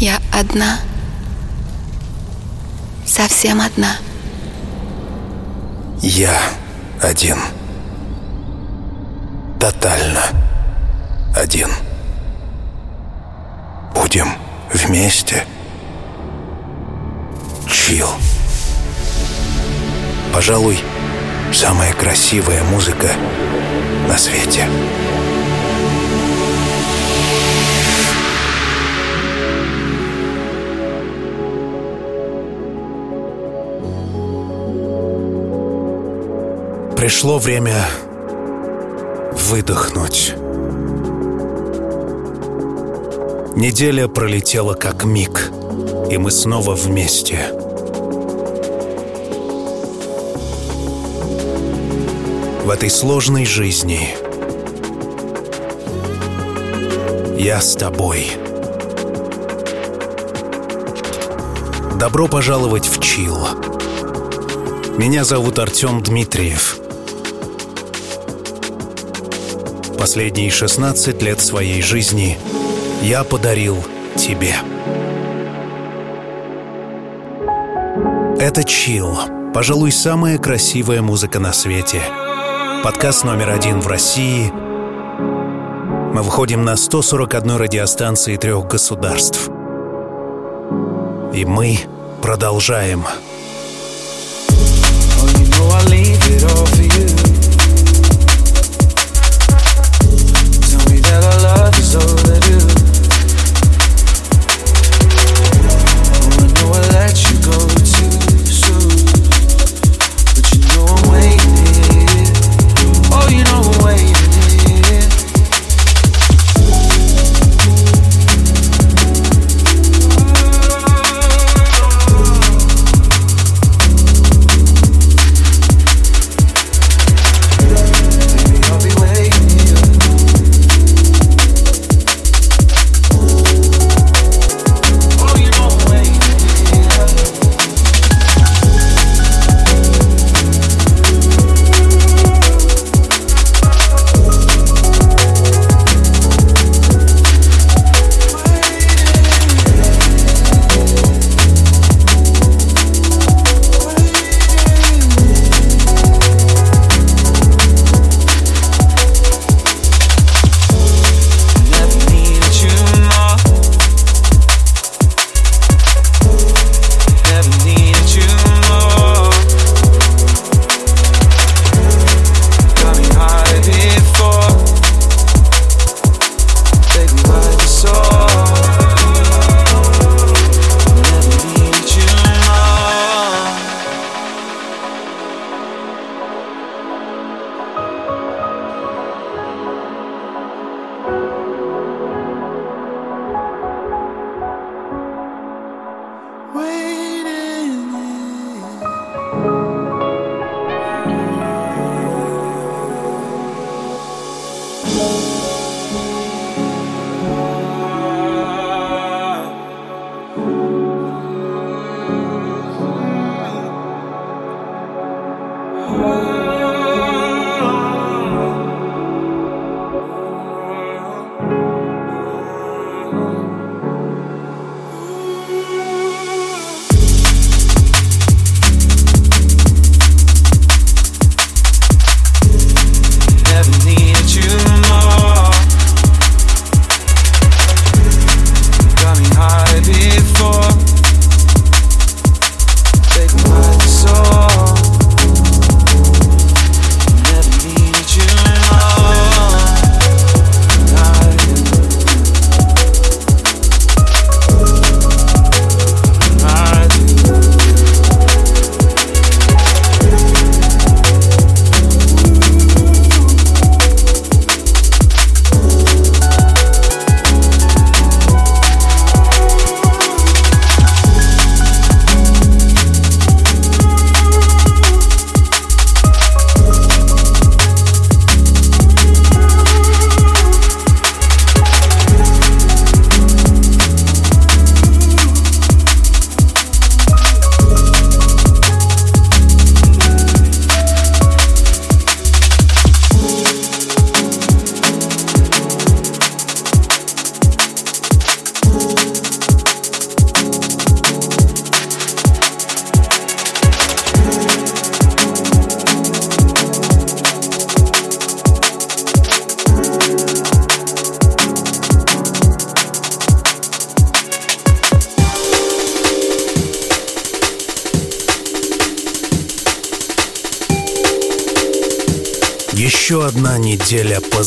Я одна. Совсем одна. Я один. Тотально один. Будем вместе. Чил. Пожалуй, самая красивая музыка на свете. Пришло время выдохнуть. Неделя пролетела как миг, и мы снова вместе. В этой сложной жизни я с тобой. Добро пожаловать в Чил. Меня зовут Артем Дмитриев. Последние 16 лет своей жизни я подарил тебе. Это Чил, пожалуй, самая красивая музыка на свете. Подкаст номер один в России. Мы выходим на 141 радиостанции трех государств. И мы продолжаем. Oh,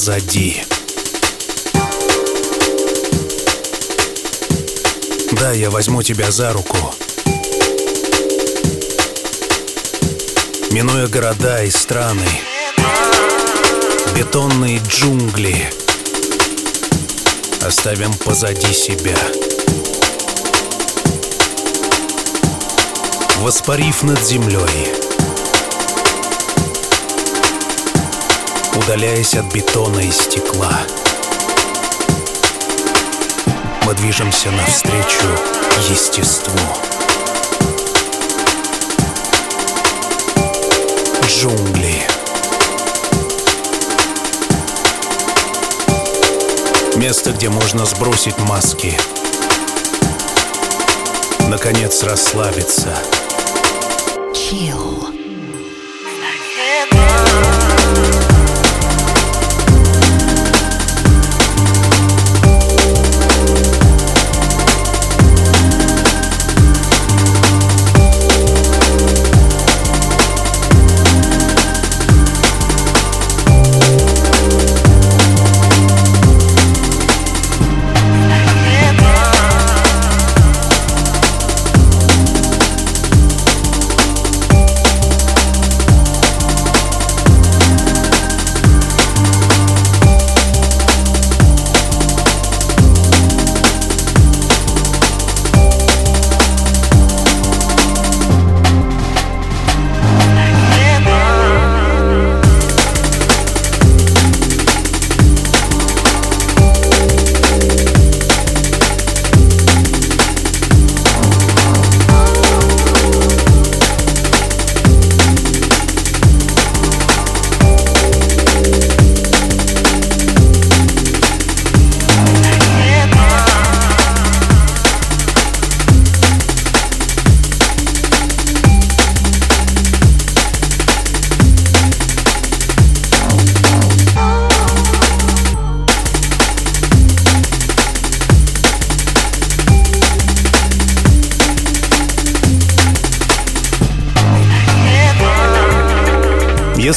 позади. Да, я возьму тебя за руку. Минуя города и страны, бетонные джунгли, оставим позади себя. Воспарив над землей, удаляясь от бетона и стекла. Мы движемся навстречу естеству. Джунгли. Место, где можно сбросить маски. Наконец расслабиться. Chill.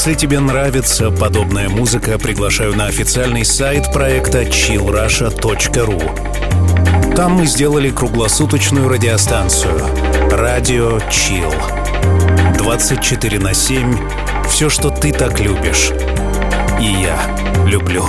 Если тебе нравится подобная музыка, приглашаю на официальный сайт проекта chillrusha.ru. Там мы сделали круглосуточную радиостанцию «Радио Chill». 24 на 7. Все, что ты так любишь. И я люблю.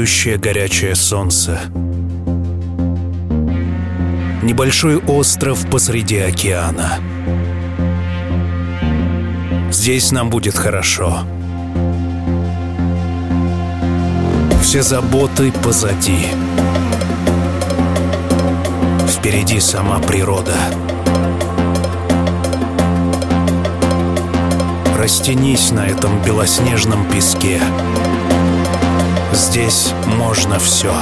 Обжигающее горячее солнце. Небольшой остров посреди океана. Здесь нам будет хорошо. Все заботы позади. Впереди сама природа. Растянись на этом белоснежном песке. Здесь можно все.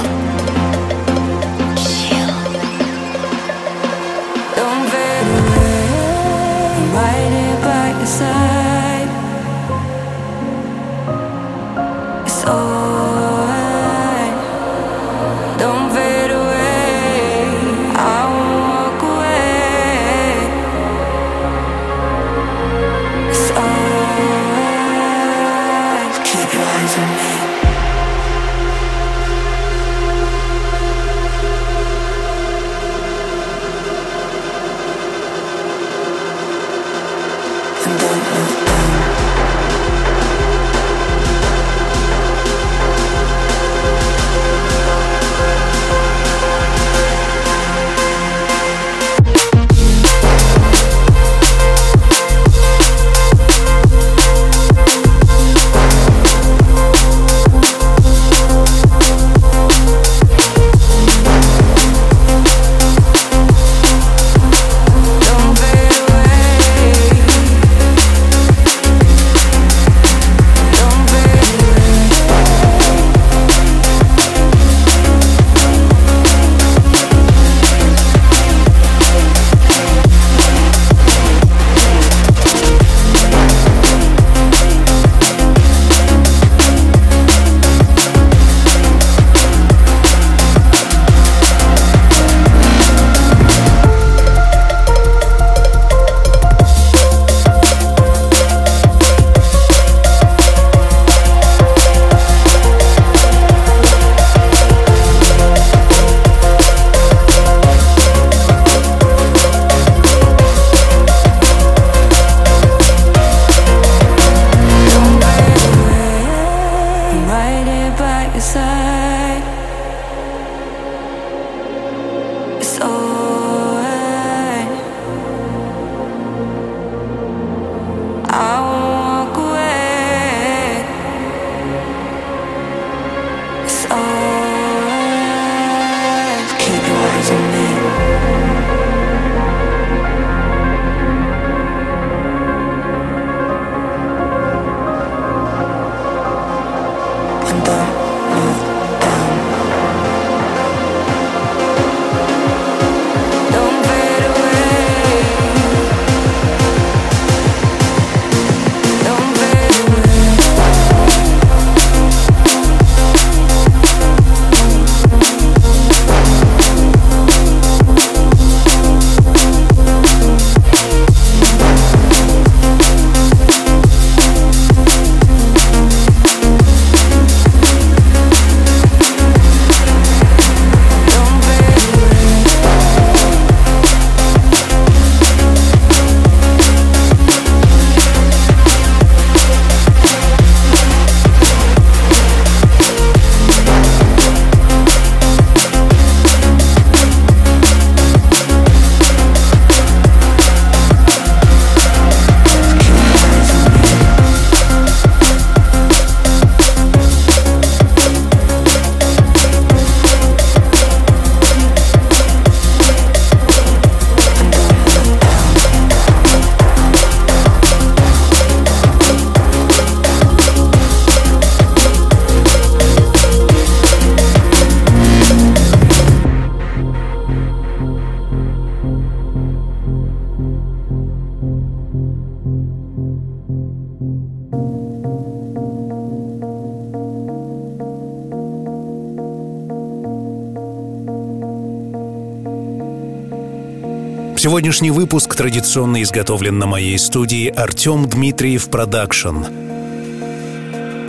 Сегодняшний выпуск традиционно изготовлен на моей студии Артем Дмитриев Продакшн.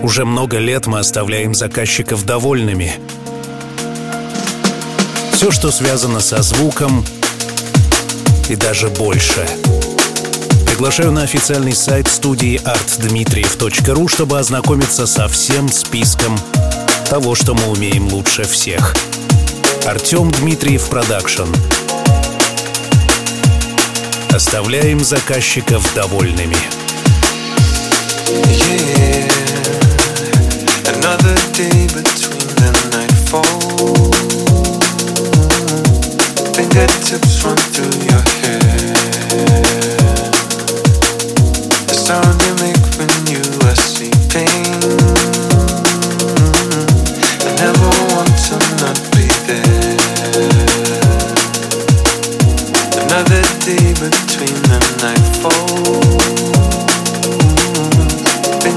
Уже много лет мы оставляем заказчиков довольными. Все, что связано со звуком и даже больше. Приглашаю на официальный сайт студии artdmitriev.ru, чтобы ознакомиться со всем списком того, что мы умеем лучше всех. Артем Дмитриев Продакшн. Оставляем заказчиков довольными. Yeah, another day between the nightfall. Fingertips run through your hair.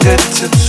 good to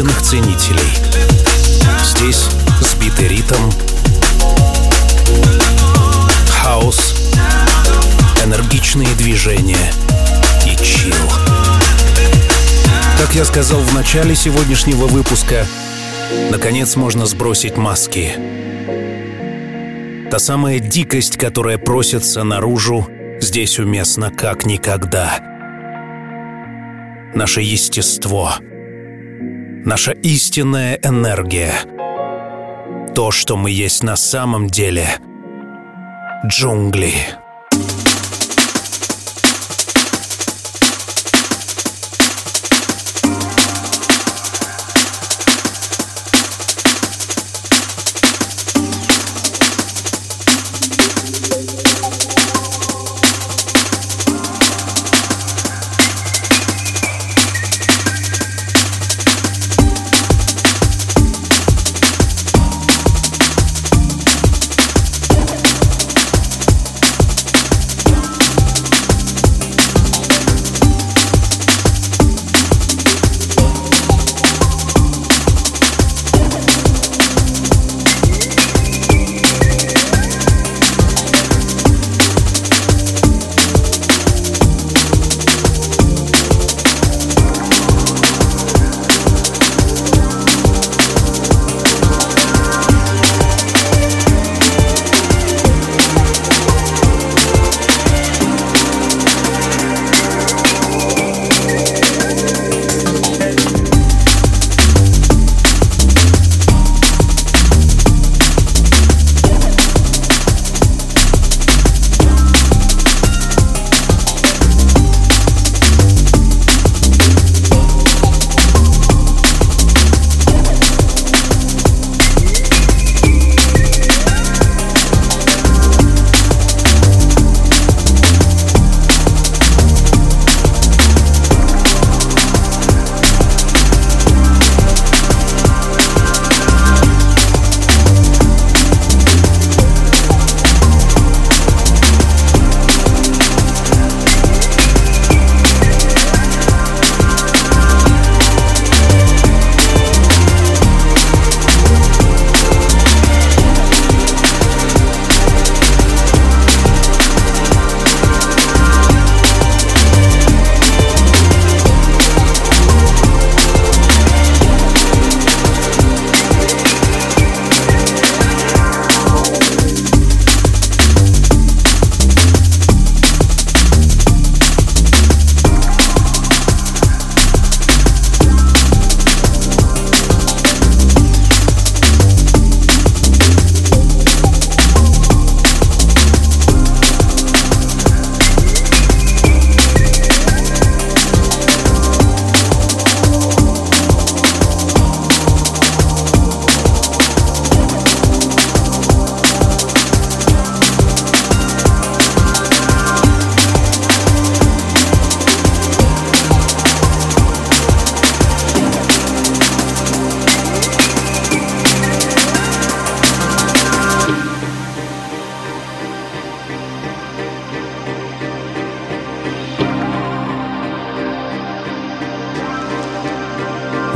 истинных ценителей. Здесь сбитый ритм, хаос, энергичные движения и чил. Как я сказал в начале сегодняшнего выпуска, наконец можно сбросить маски. Та самая дикость, которая просится наружу, здесь уместна как никогда. Наше естество — наша истинная энергия, то, что мы есть на самом деле. Джунгли.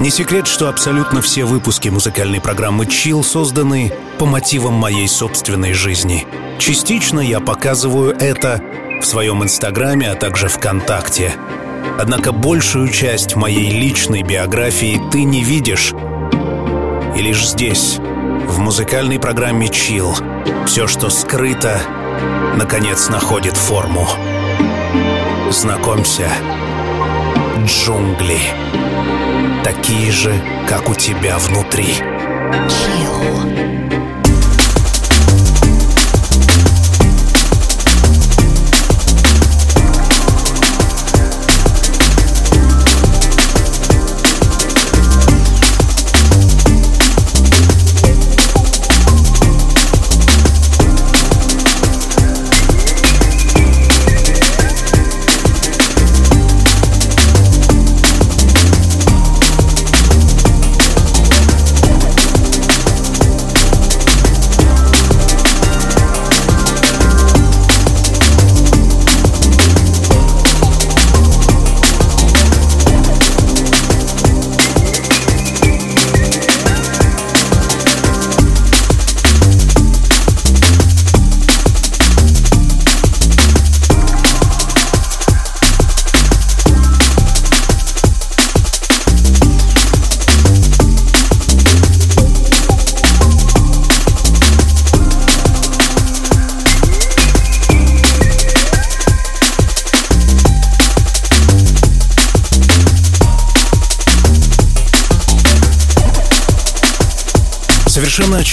Не секрет, что абсолютно все выпуски музыкальной программы Chill созданы по мотивам моей собственной жизни. Частично я показываю это в своем инстаграме, а также ВКонтакте. Однако большую часть моей личной биографии ты не видишь. И лишь здесь, в музыкальной программе Chill, все, что скрыто, наконец находит форму. Знакомься, джунгли. Такие же, как у тебя внутри. Chill.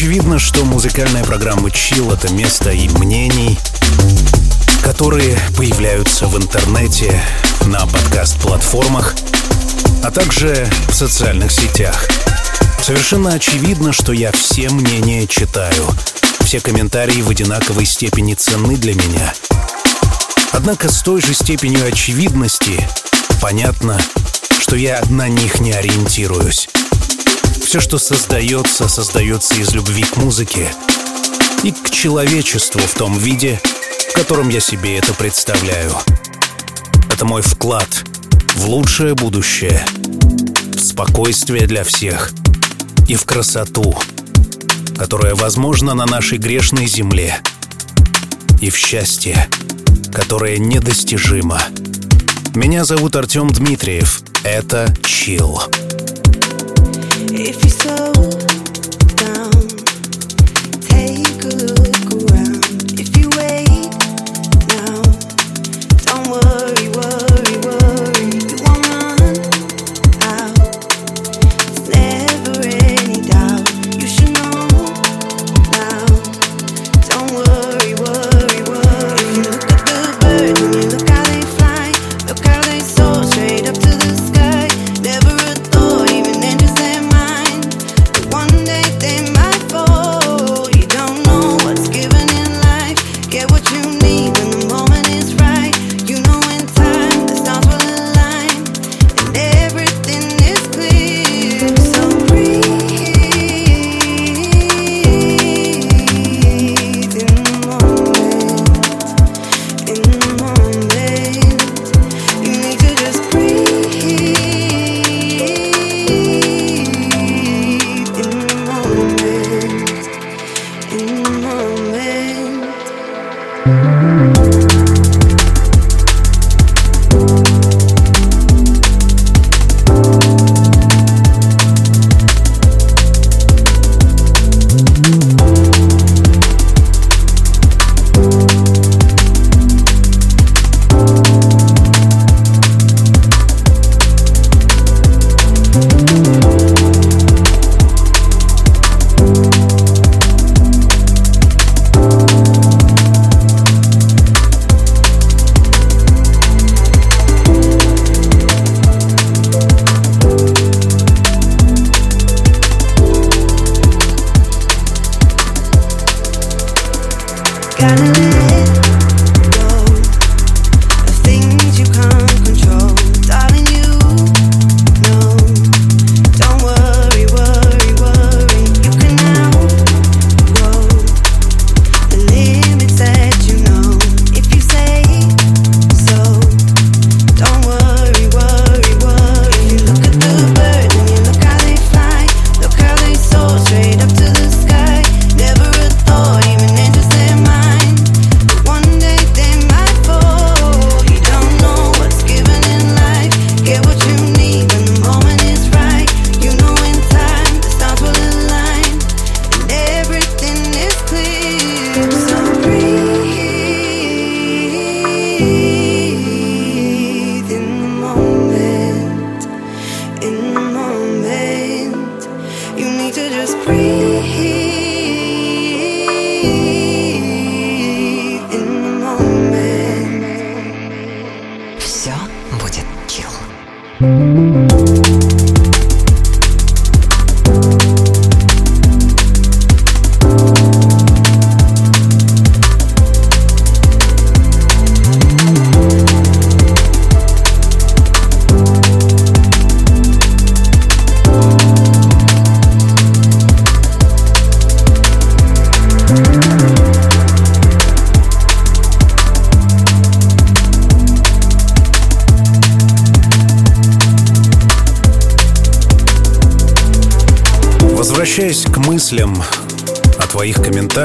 Очевидно, что музыкальная программа Chill — это место и мнений, которые появляются в интернете, на подкаст-платформах, а также в социальных сетях. Совершенно очевидно, что я все мнения читаю. Все комментарии в одинаковой степени ценны для меня. Однако с той же степенью очевидности понятно, что я на них не ориентируюсь. Все, что создается, создается из любви к музыке и к человечеству в том виде, в котором я себе это представляю. Это мой вклад в лучшее будущее, в спокойствие для всех и в красоту, которая возможна на нашей грешной земле, и в счастье, которое недостижимо. Меня зовут Артем Дмитриев. Это Chill. If you slow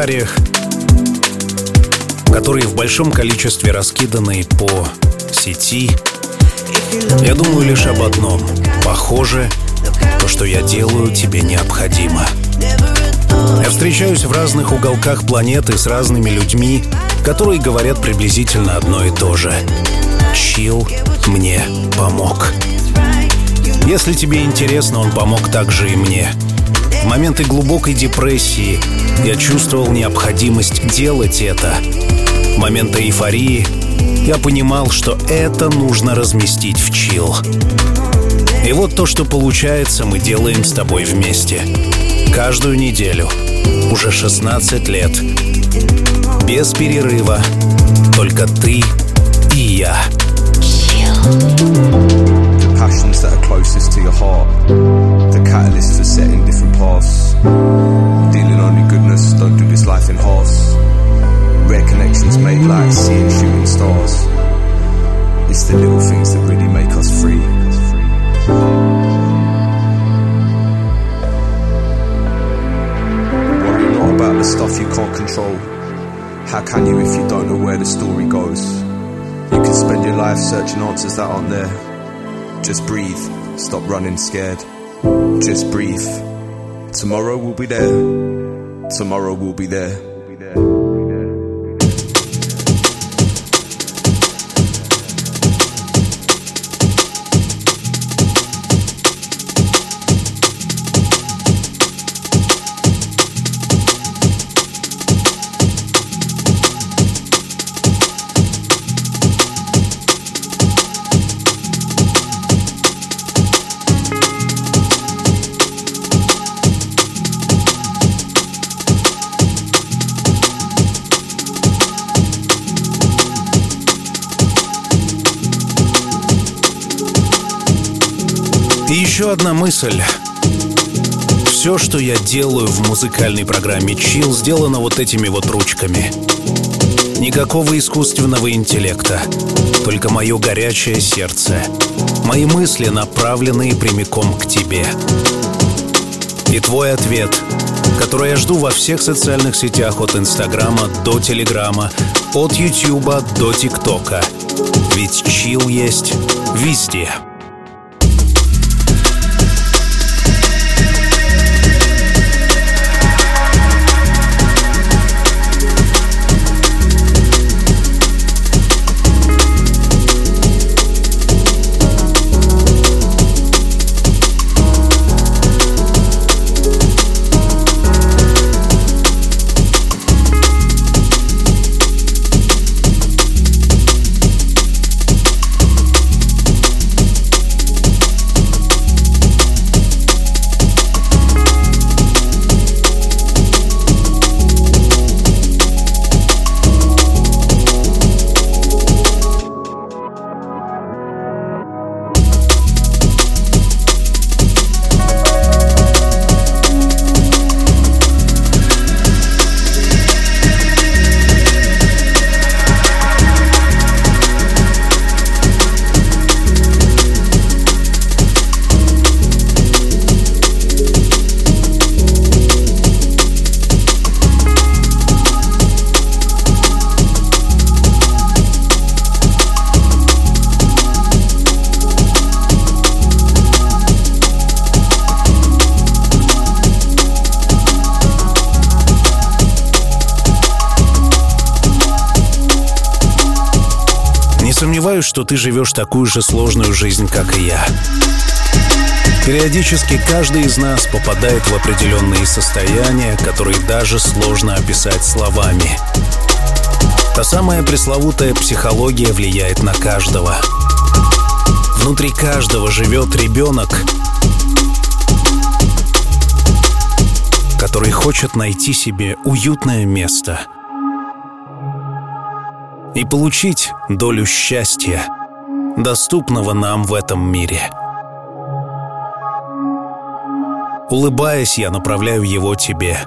комментариях, которые в большом количестве раскиданы по сети, я думаю лишь об одном. Похоже, то, что я делаю, тебе необходимо. Я встречаюсь в разных уголках планеты с разными людьми, которые говорят приблизительно одно и то же. Чил мне помог. Если тебе интересно, он помог также и мне. В моменты глубокой депрессии я чувствовал необходимость делать это. Моменты эйфории я понимал, что это нужно разместить в чил. И вот то, что получается, мы делаем с тобой вместе. Каждую неделю. Уже 16 лет. Без перерыва. Только ты и я. the passions that are closest to your heart, the catalyst for setting different paths. Only goodness, don't do this life in halves. Rare connections made like seeing shooting stars. It's the little things that really make us free. Worry not about the stuff you can't control. How can you if you don't know where the story goes? You can spend your life searching answers that aren't there. Just breathe. Stop running scared. Just breathe. Tomorrow will be there. Tomorrow will be there. Мысль. Все, что я делаю в музыкальной программе Chill, сделано вот этими вот ручками. Никакого искусственного интеллекта, только мое горячее сердце. Мои мысли, направленные прямиком к тебе. И твой ответ, который я жду во всех социальных сетях от Инстаграма до Телеграма, от Ютуба до ТикТока. Ведь чил есть везде. Что ты живешь такую же сложную жизнь, как и я. Периодически каждый из нас попадает в определенные состояния, которые даже сложно описать словами. Та самая пресловутая психология влияет на каждого. Внутри каждого живет ребенок, который хочет найти себе уютное место – и получить долю счастья, доступного нам в этом мире. Улыбаясь, я направляю его тебе.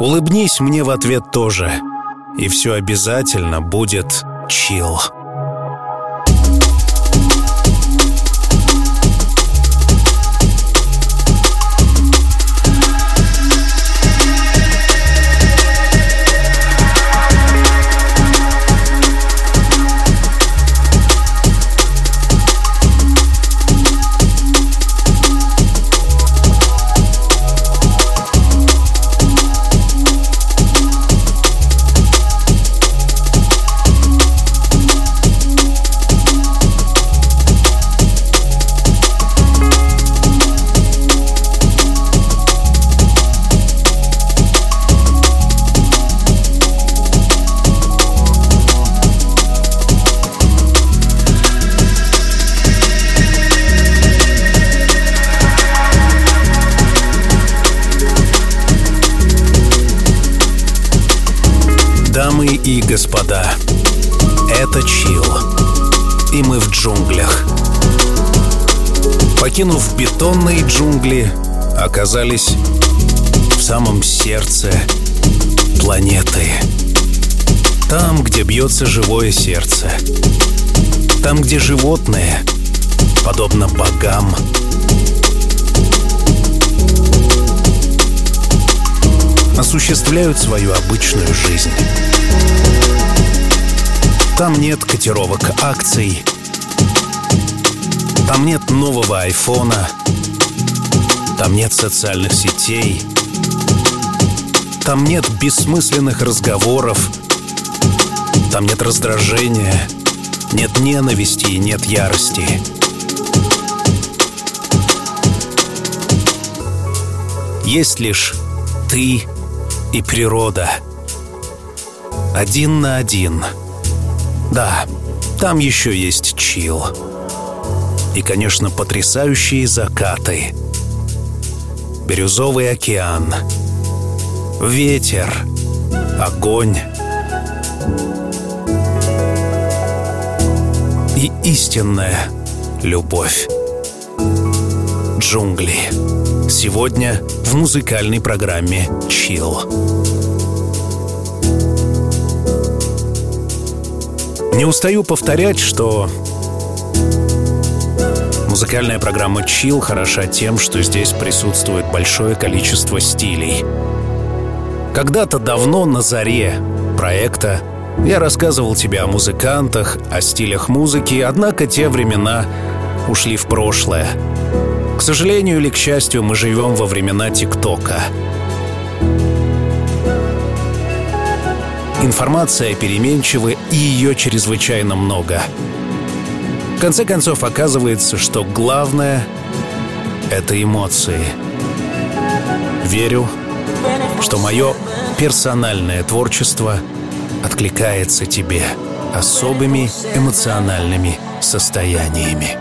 Улыбнись мне в ответ тоже, и все обязательно будет чил. Господа, это Чил. И мы в джунглях. Покинув бетонные джунгли, оказались в самом сердце планеты. Там, где бьется живое сердце. Там, где животные, подобно богам, осуществляют свою обычную жизнь. Там нет котировок акций, там нет нового айфона, там нет социальных сетей, там нет бессмысленных разговоров, там нет раздражения, нет ненависти и нет ярости. Есть лишь ты и природа. Один на один. Да, там еще есть чил. И, конечно, потрясающие закаты. Бирюзовый океан. Ветер. Огонь. И истинная любовь. Джунгли. Сегодня в музыкальной программе «Чил». Не устаю повторять, что музыкальная программа «Чил» хороша тем, что здесь присутствует большое количество стилей. Когда-то давно на заре проекта я рассказывал тебе о музыкантах, о стилях музыки, однако те времена ушли в прошлое. К сожалению или к счастью, мы живем во времена ТикТока. Информация переменчива, и ее чрезвычайно много. В конце концов, оказывается, что главное — это эмоции. Верю, что мое персональное творчество откликается тебе особыми эмоциональными состояниями.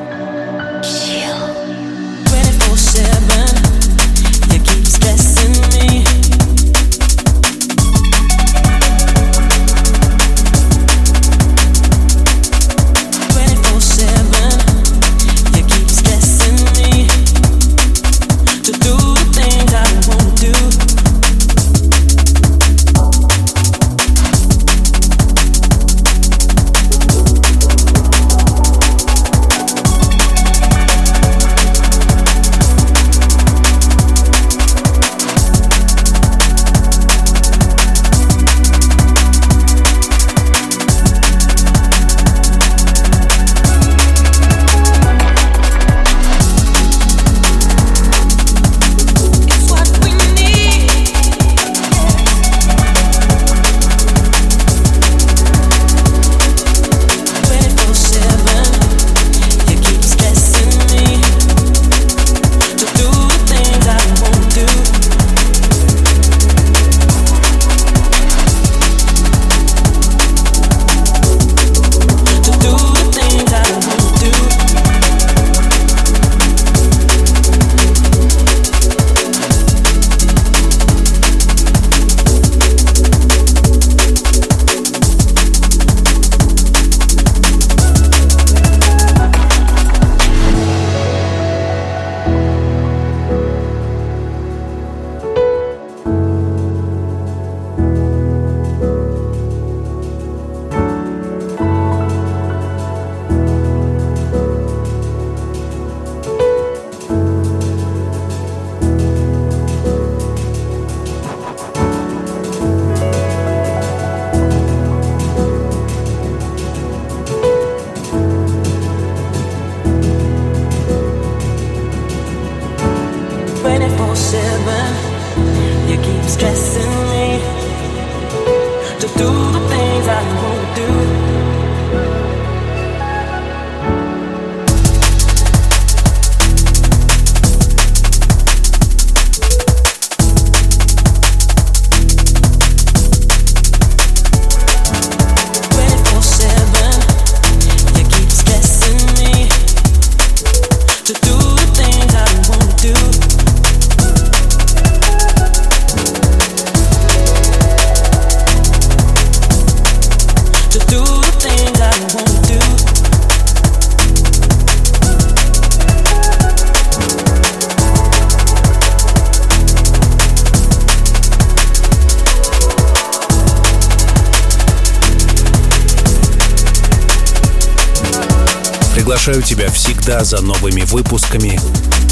Всегда за новыми выпусками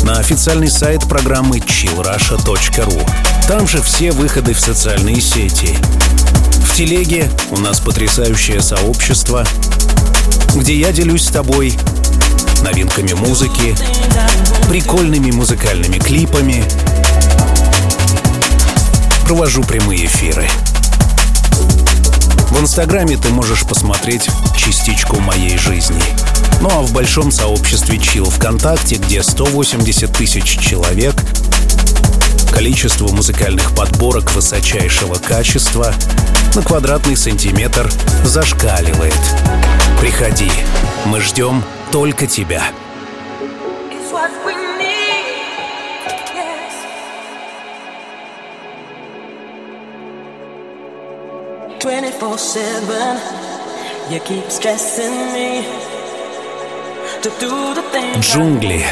на официальный сайт программы chillrusha.ru. Там же все выходы в социальные сети. В телеге у нас потрясающее сообщество, где я делюсь с тобой новинками музыки, прикольными музыкальными клипами, провожу прямые эфиры. В Инстаграме ты можешь посмотреть частичку моей жизни. Ну а в большом сообществе Chill ВКонтакте, где 180 тысяч человек, количество музыкальных подборок высочайшего качества на квадратный сантиметр зашкаливает. Приходи, мы ждем только тебя. Джунгли.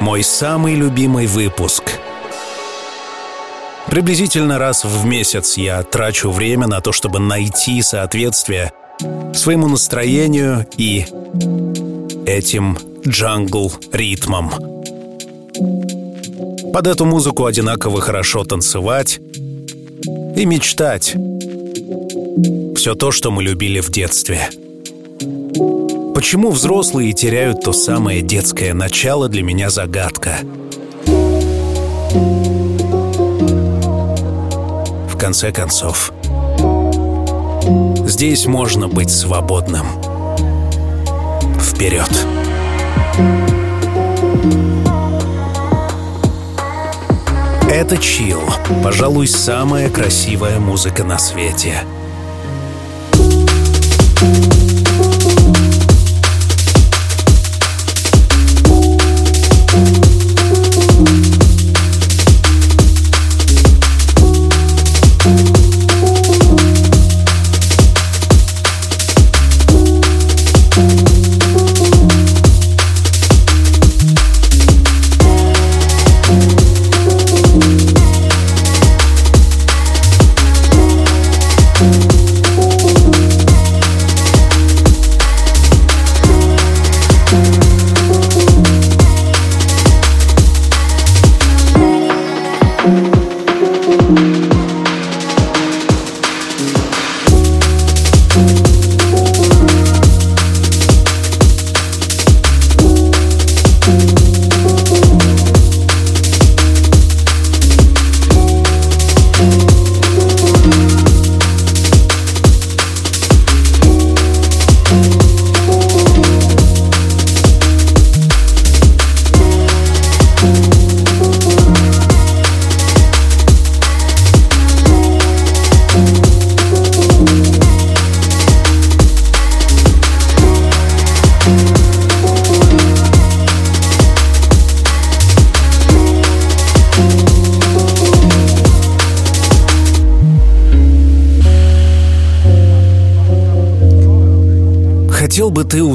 Мой самый любимый выпуск. Приблизительно раз в месяц я трачу время на то, чтобы найти соответствие своему настроению и этим джангл-ритмом. Под эту музыку одинаково хорошо танцевать, и мечтать. Все то, что мы любили в детстве. Почему взрослые теряют то самое детское начало, для меня загадка. В конце концов, здесь можно быть свободным. Вперед! Это чил, пожалуй, самая красивая музыка на свете.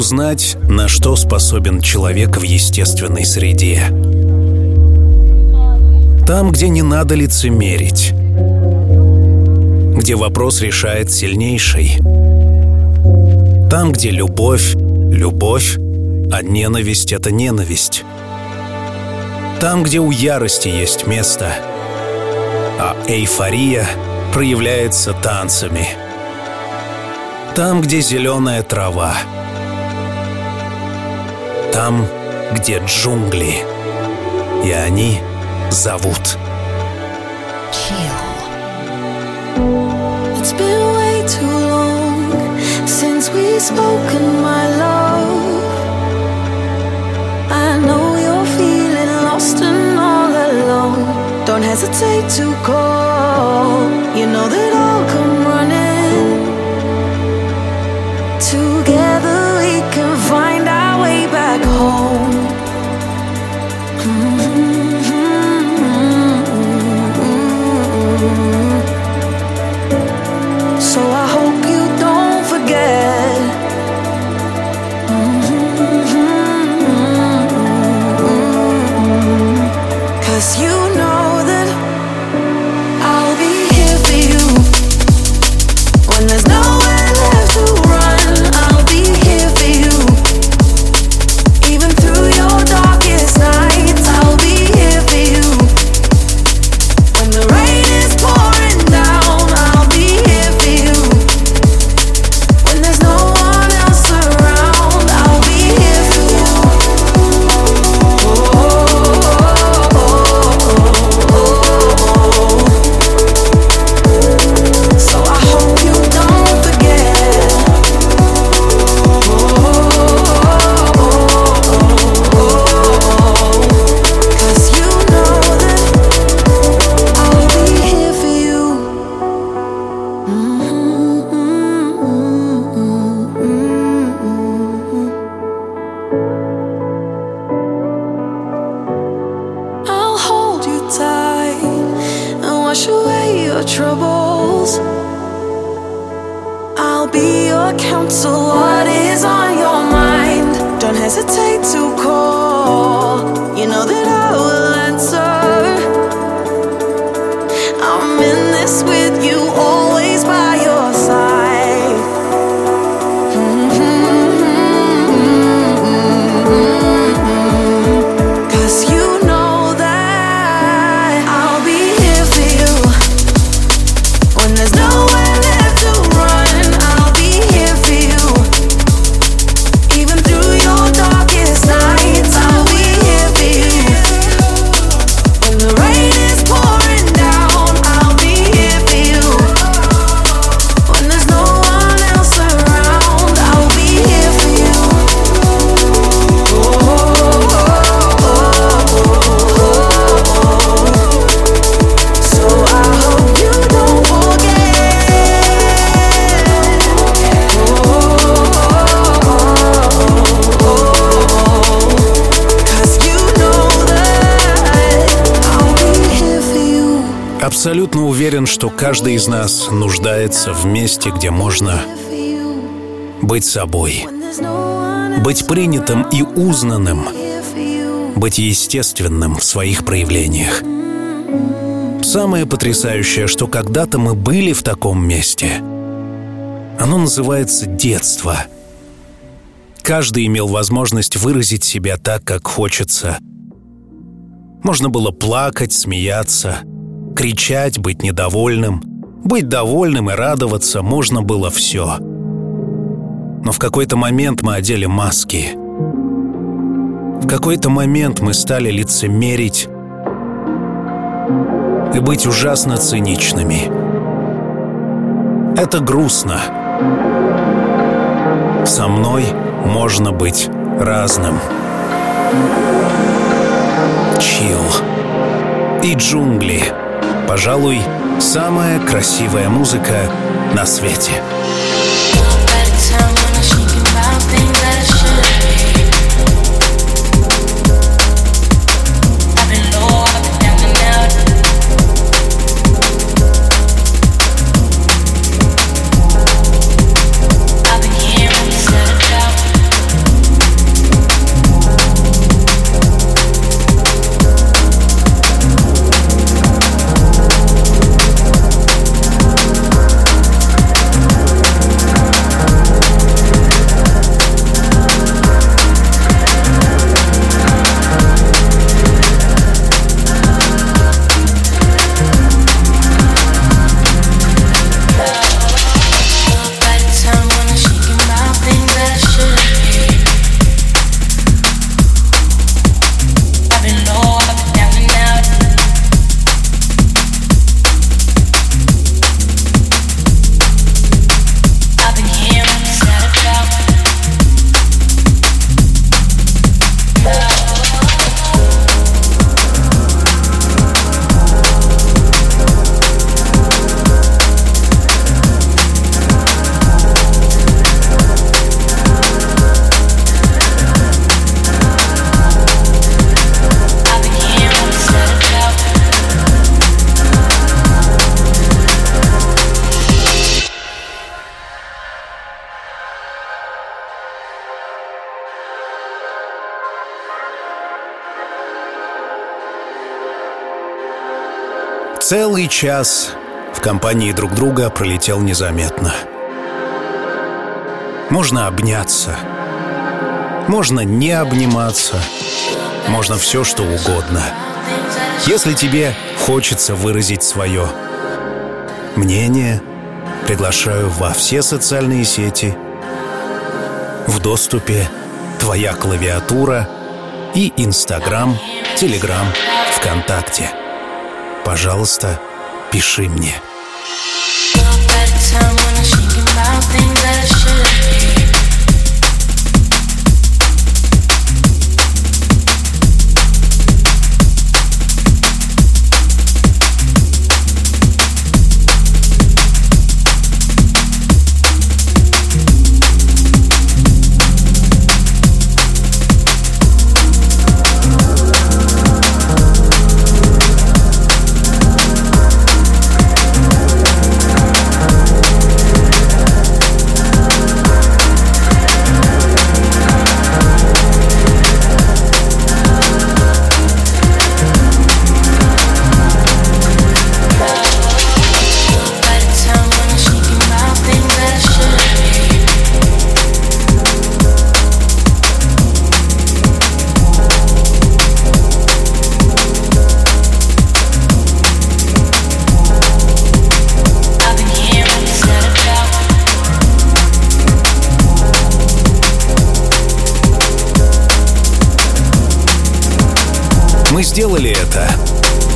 Узнать, на что способен человек в естественной среде? Там, где не надо лицемерить. Где вопрос решает сильнейший. Там, где любовь — любовь, а ненависть — это ненависть. Там, где у ярости есть место, а эйфория проявляется танцами — там, где зеленая трава. Там, где джунгли. И они зовут. Spoken, my love. I know you're feeling lost and all alone. Don't hesitate to call. You know that I'll come home. Абсолютно уверен, что каждый из нас нуждается в месте, где можно быть собой, быть принятым и узнанным, быть естественным в своих проявлениях. Самое потрясающее, что когда-то мы были в таком месте. Оно называется детство. Каждый имел возможность выразить себя так, как хочется. Можно было плакать, смеяться, кричать, быть недовольным. Быть довольным и радоваться можно было все. Но в какой-то момент мы одели маски. В какой-то момент мы стали лицемерить и быть ужасно циничными. Это грустно. Со мной можно быть разным. Чил. И джунгли. Пожалуй, самая красивая музыка на свете. Целый час в компании друг друга пролетел незаметно. Можно обняться, можно не обниматься, можно все что угодно. Если тебе хочется выразить свое мнение, приглашаю во все социальные сети. В доступе твоя клавиатура и Инстаграм, Телеграм, ВКонтакте. Пожалуйста, пиши мне. Сделали это.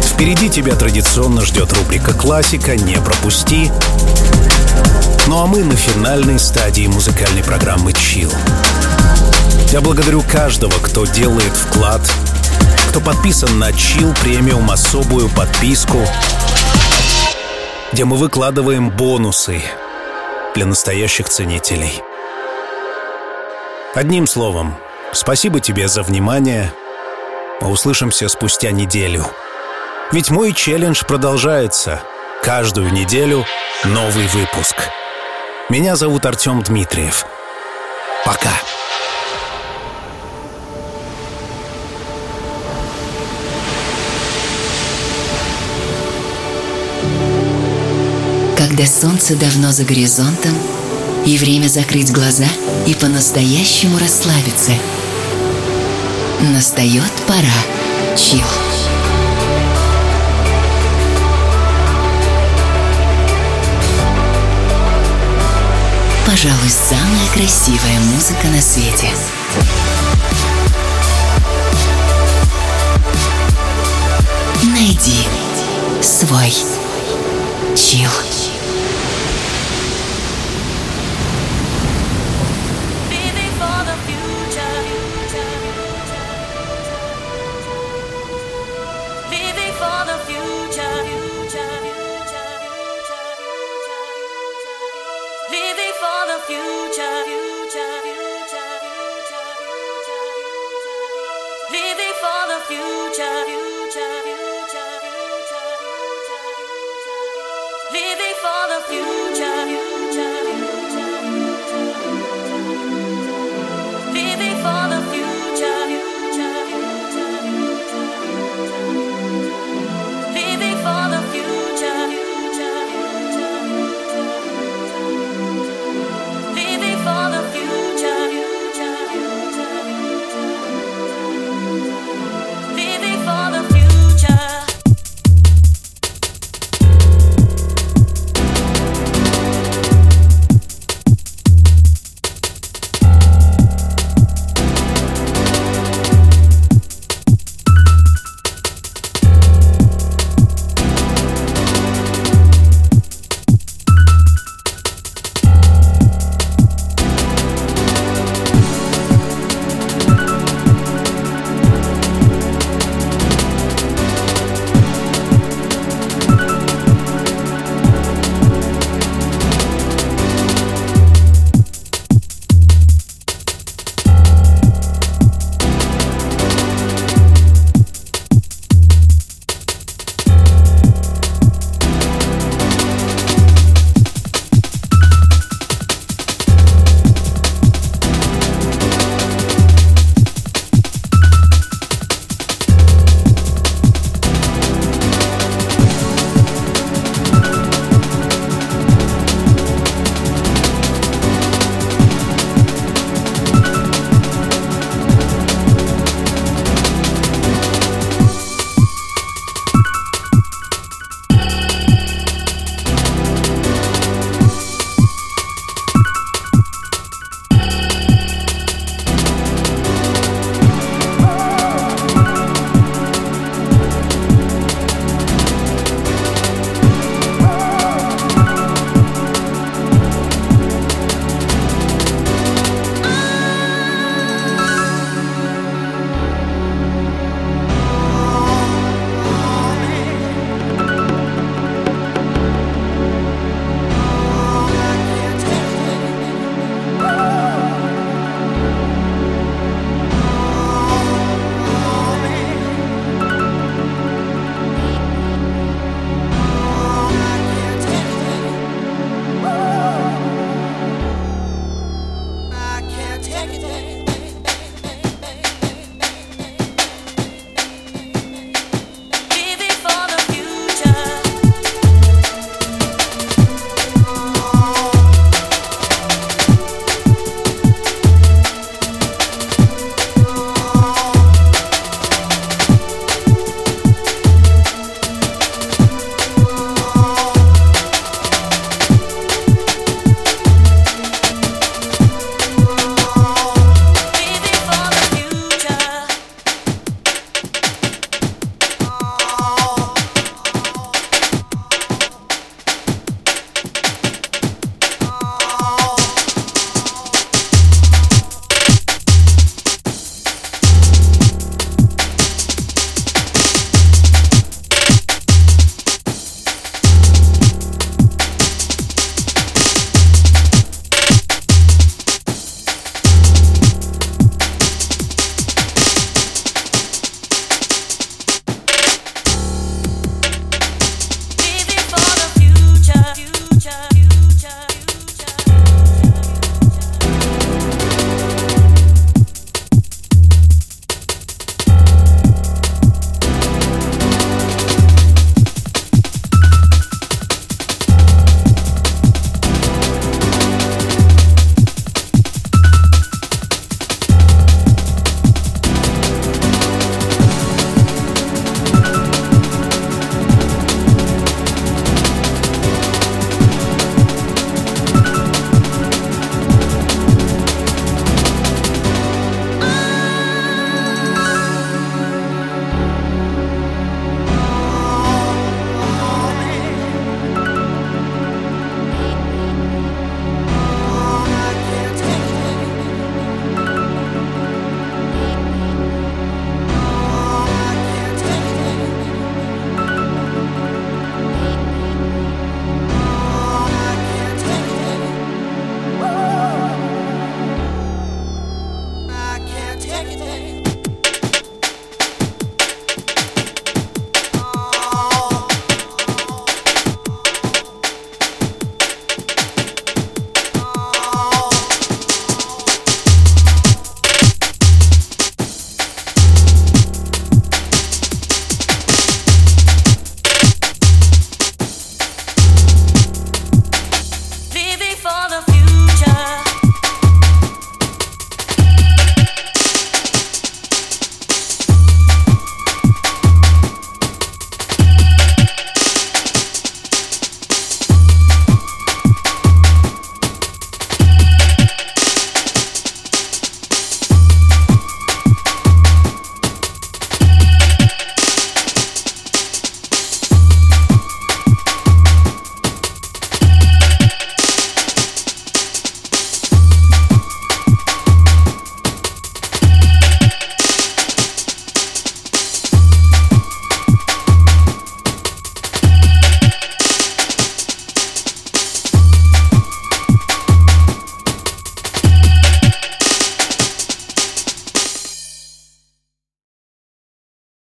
Впереди тебя традиционно ждет рубрика «Классика», не пропусти. Ну а мы на финальной стадии музыкальной программы «Чил». Я благодарю каждого, кто делает вклад, кто подписан на Chill премиум особую подписку, где мы выкладываем бонусы для настоящих ценителей. Одним словом, спасибо тебе за внимание. Мы услышимся спустя неделю. Ведь мой челлендж продолжается. Каждую неделю новый выпуск. Меня зовут Артем Дмитриев. Пока. Когда солнце давно за горизонтом, и время закрыть глаза и по-настоящему расслабиться. Настает пора. Чил. Пожалуй, самая красивая музыка на свете. Найди свой чил.